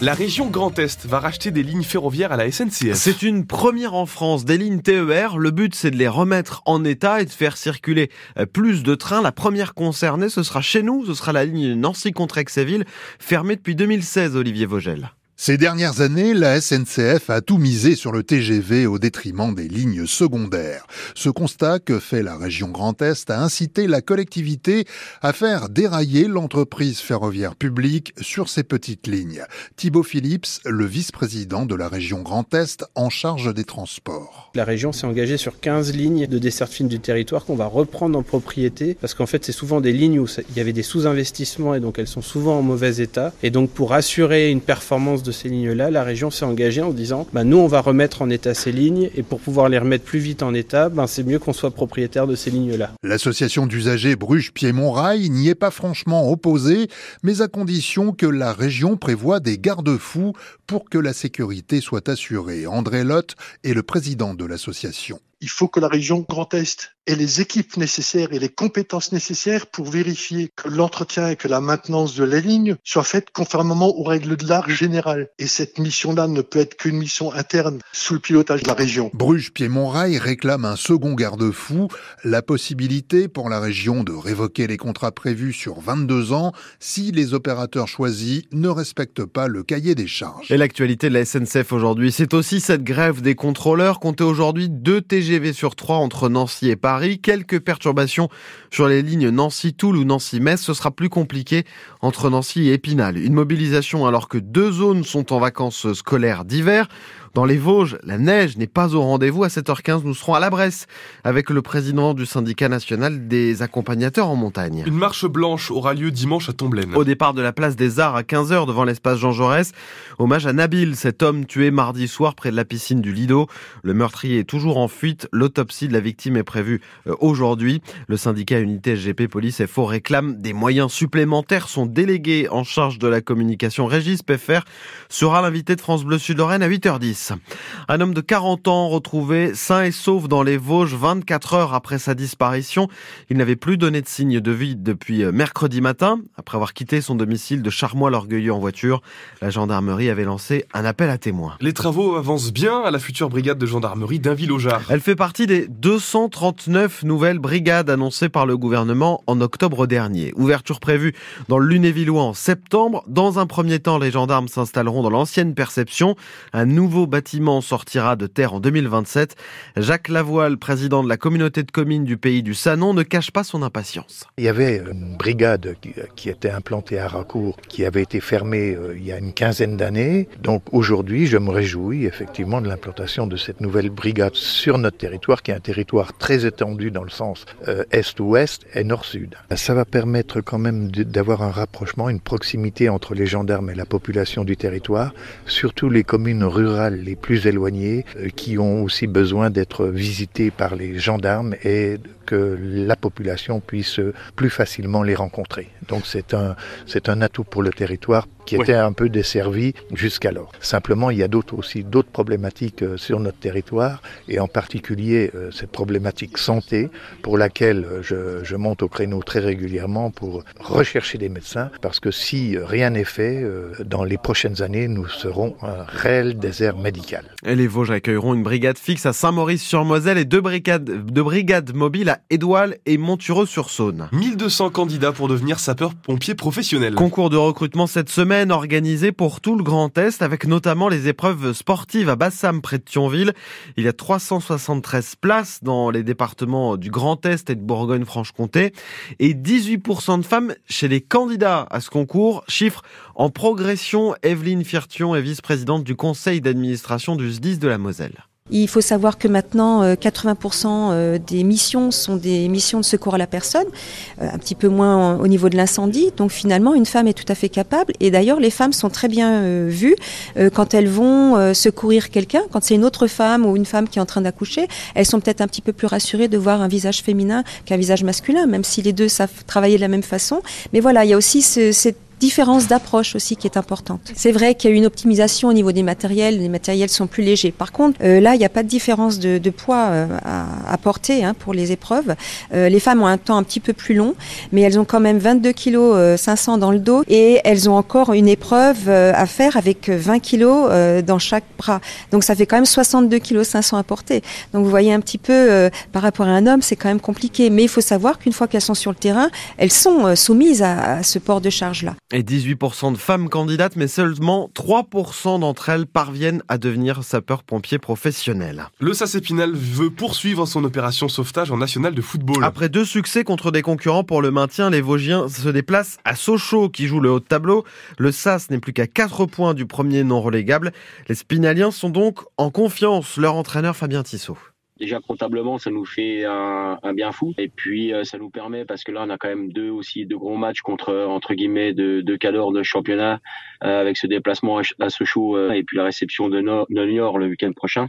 La région Grand Est va racheter des lignes ferroviaires à la SNCF. C'est une première en France des lignes TER. Le but, c'est de les remettre en état et de faire circuler euh, plus de trains. La première concernée, ce sera chez nous. Ce sera la ligne Nancy-Contrexéville, fermée depuis 2016, Olivier Vogel. Ces dernières années, la SNCF a tout misé sur le TGV au détriment des lignes secondaires. Ce constat que fait la région Grand Est a incité la collectivité à faire dérailler l'entreprise ferroviaire publique sur ces petites lignes. Thibaut Phillips, le vice-président de la région Grand Est en charge des transports. La région s'est engagée sur 15 lignes de desserte fine du territoire qu'on va reprendre en propriété parce qu'en fait c'est souvent des lignes où il y avait des sous-investissements et donc elles sont souvent en mauvais état. Et donc pour assurer une performance de ces lignes-là, la région s'est engagée en disant bah, nous, on va remettre en état ces lignes et pour pouvoir les remettre plus vite en état, ben, c'est mieux qu'on soit propriétaire de ces lignes-là. L'association d'usagers Bruges-Piémont-Rail n'y est pas franchement opposée, mais à condition que la région prévoie des garde-fous pour que la sécurité soit assurée. André Lotte est le président de l'association il faut que la région Grand Est ait les équipes nécessaires et les compétences nécessaires pour vérifier que l'entretien et que la maintenance de la ligne soient faites conformément aux règles de l'art général. Et cette mission-là ne peut être qu'une mission interne sous le pilotage de la région. Bruges-Piémont-Rail réclame un second garde-fou, la possibilité pour la région de révoquer les contrats prévus sur 22 ans si les opérateurs choisis ne respectent pas le cahier des charges. Et l'actualité de la SNCF aujourd'hui, c'est aussi cette grève des contrôleurs. Comptez aujourd'hui deux TG Sur 3 entre Nancy et Paris. Quelques perturbations sur les lignes Nancy-Toul ou Nancy-Metz. Ce sera plus compliqué entre Nancy et Épinal. Une mobilisation alors que deux zones sont en vacances scolaires d'hiver. Dans les Vosges, la neige n'est pas au rendez-vous. À 7h15, nous serons à la Bresse avec le président du syndicat national des accompagnateurs en montagne. Une marche blanche aura lieu dimanche à Tomblaine. Au départ de la place des Arts à 15h devant l'espace Jean Jaurès, hommage à Nabil, cet homme tué mardi soir près de la piscine du Lido. Le meurtrier est toujours en fuite. L'autopsie de la victime est prévue euh, aujourd'hui. Le syndicat Unité SGP Police FO réclame des moyens supplémentaires. Son délégué en charge de la communication, Régis Peffer, sera l'invité de France Bleu Sud-Lorraine à 8h10. Un homme de 40 ans retrouvé sain et sauf dans les Vosges 24 heures après sa disparition. Il n'avait plus donné de signe de vie depuis euh, mercredi matin. Après avoir quitté son domicile de Charmois-l'Orgueilleux en voiture, la gendarmerie avait lancé un appel à témoins. Les travaux avancent bien à la future brigade de gendarmerie d'Inville-au-Jard. Elle fait partie des 239 nouvelles brigades annoncées par le gouvernement en octobre dernier. Ouverture prévue dans le Lunévillois en septembre. Dans un premier temps, les gendarmes s'installeront dans l'ancienne perception. Un nouveau bâtiment sortira de terre en 2027. Jacques Lavoile, président de la communauté de communes du pays du Sanon, ne cache pas son impatience. Il y avait une brigade qui, était implantée à Racourt, qui avait été fermée euh, il y a une quinzaine d'années. Donc aujourd'hui, je me réjouis effectivement de l'implantation de cette nouvelle brigade sur notre territoire, qui est un territoire très étendu dans le sens euh, est-ouest et nord-sud. Ça va permettre quand même d'avoir un rapprochement, une proximité entre les gendarmes et la population du territoire, surtout les communes rurales les plus éloignés euh, qui ont aussi besoin d'être visités par les gendarmes et que la population puisse plus facilement les rencontrer. Donc c'est un, c'est un atout pour le territoire qui était un peu desservi jusqu'alors. Simplement, il y a d'autres aussi d'autres problématiques euh, sur notre territoire et en particulier euh, cette problématique santé pour laquelle je, je, monte au créneau très régulièrement pour rechercher des médecins parce que si rien n'est fait dans les prochaines années, nous serons un réel désert médical. Et les Vosges accueilleront une brigade fixe à Saint-Maurice-sur-Moselle et deux brigades, deux brigades mobiles à Édoual et Montureux-sur-Saône. 1200 candidats pour devenir sapeur-pompier professionnel. Concours de recrutement cette semaine organisé pour tout le Grand Est avec notamment les épreuves sportives à Bassam près de Thionville. Il y a 373 places dans les départements du Grand Est et de Bourgogne-Franche-Comté et 18% de femmes chez les candidats à ce concours. Chiffre en progression. Evelyne Fiertion est vice-présidente du conseil d'administration du SDIS de la Moselle. Il faut savoir que maintenant, 80% euh, euh, des missions sont des missions de secours à la personne, euh, un petit peu moins au niveau de l'incendie. Donc finalement, une femme est tout à fait capable. Et d'ailleurs, les femmes sont très bien vues quand elles vont secourir quelqu'un. Quand c'est une autre femme ou une femme qui est en train d'accoucher, elles sont peut-être un petit peu plus rassurées de voir un visage féminin qu'un visage masculin, même si les deux savent travailler de la même façon. Mais voilà, il y a aussi cette différence d'approche aussi qui est importante. C'est vrai qu'il y a une optimisation au niveau des matériels, les matériels sont plus légers. Par contre, euh, là, il n'y a pas de différence de, poids euh, à, à, porter hein, pour les épreuves. Euh, les femmes ont un temps un petit peu plus long, mais elles ont quand même 22 kg 500 dans le dos et elles ont encore une épreuve à faire avec 20 kg dans chaque bras. Donc ça fait quand même 62 kg 500 à porter. Donc vous voyez un petit peu par rapport à un homme, c'est quand même compliqué. Mais il faut savoir qu'une fois qu'elles sont sur le terrain, elles sont soumises à, à ce port de charge-là. Et 18% de femmes candidates, mais seulement 3% d'entre elles parviennent à devenir sapeurs-pompiers professionnels. Le SAS Épinal veut poursuivre son opération sauvetage en national de football. Après deux succès contre des concurrents pour le maintien, les Vosgiens se déplacent à Sochaux qui joue le haut de tableau. Le SAS n'est plus qu'à 4 points du premier non relégable. Les Spinaliens sont donc en confiance. Leur entraîneur Fabien Tissot. Déjà comptablement, ça nous fait un, bien fou. Et puis euh, ça nous permet parce que là on a quand même deux aussi deux gros matchs contre entre guillemets de, de cadors de championnat euh, avec ce déplacement à Sochaux euh, et puis la réception de, Nord, de le week-end prochain.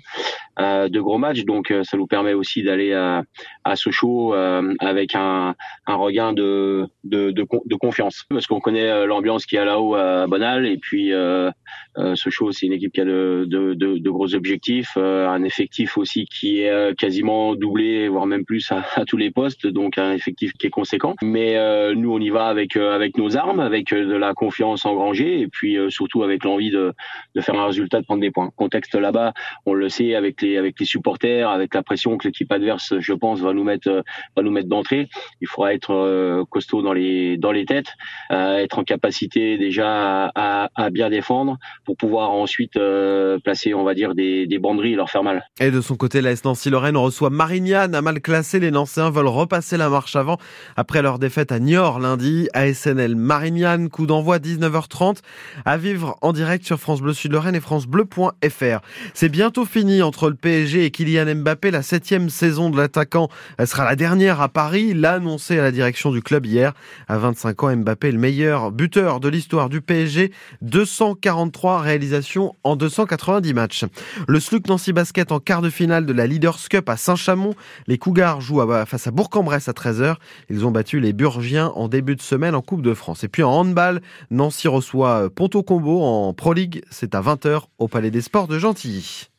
Euh, de gros matchs, donc euh, ça nous permet aussi d'aller à, à Sochaux avec un, un regain de, de, de, confiance parce qu'on connaît l'ambiance qui est là-haut à Bonal et puis Sochaux c'est une équipe qui a de, de, de gros objectifs, un effectif aussi qui est quasiment doublé, voire même plus à, tous les postes, donc un effectif qui est conséquent. Mais euh, nous, on y va avec euh, avec nos armes, avec euh, de la confiance engrangée, et puis surtout avec l'envie de, de faire un résultat, de prendre des points. Contexte là-bas, on le sait avec les avec les supporters, avec la pression que l'équipe adverse, je pense, va nous mettre va nous mettre d'entrée. Il faudra être costaud dans les dans les têtes, être en capacité déjà à, bien défendre pour pouvoir ensuite placer, on va dire, des, des banderies et leur faire mal. Et de son côté, la Lorraine reçoit Marignane à mal classé. Les Nancéens veulent repasser la marche avant après leur défaite à Niort lundi. ASNL Marignane, coup d'envoi 19h30 à vivre en direct sur France Bleu Sud Lorraine et francebleu.fr. C'est bientôt fini entre le PSG et Kylian Mbappé. La septième saison de l'attaquant sera la dernière à Paris. L'a à la direction du club hier. À 25 ans, Mbappé est le meilleur buteur de l'histoire du PSG. 243 réalisations en 290 matchs. Le SLUC Nancy Basket en quart de finale de la Cup à Saint-Chamond. Les Cougars jouent face à Bourg-en-Bresse à 13h. Ils ont battu les Burgiens en début de semaine en Coupe de France. Et puis en handball, Nancy reçoit Ponto Combo en Pro League. C'est à 20h au Palais des Sports de Gentilly.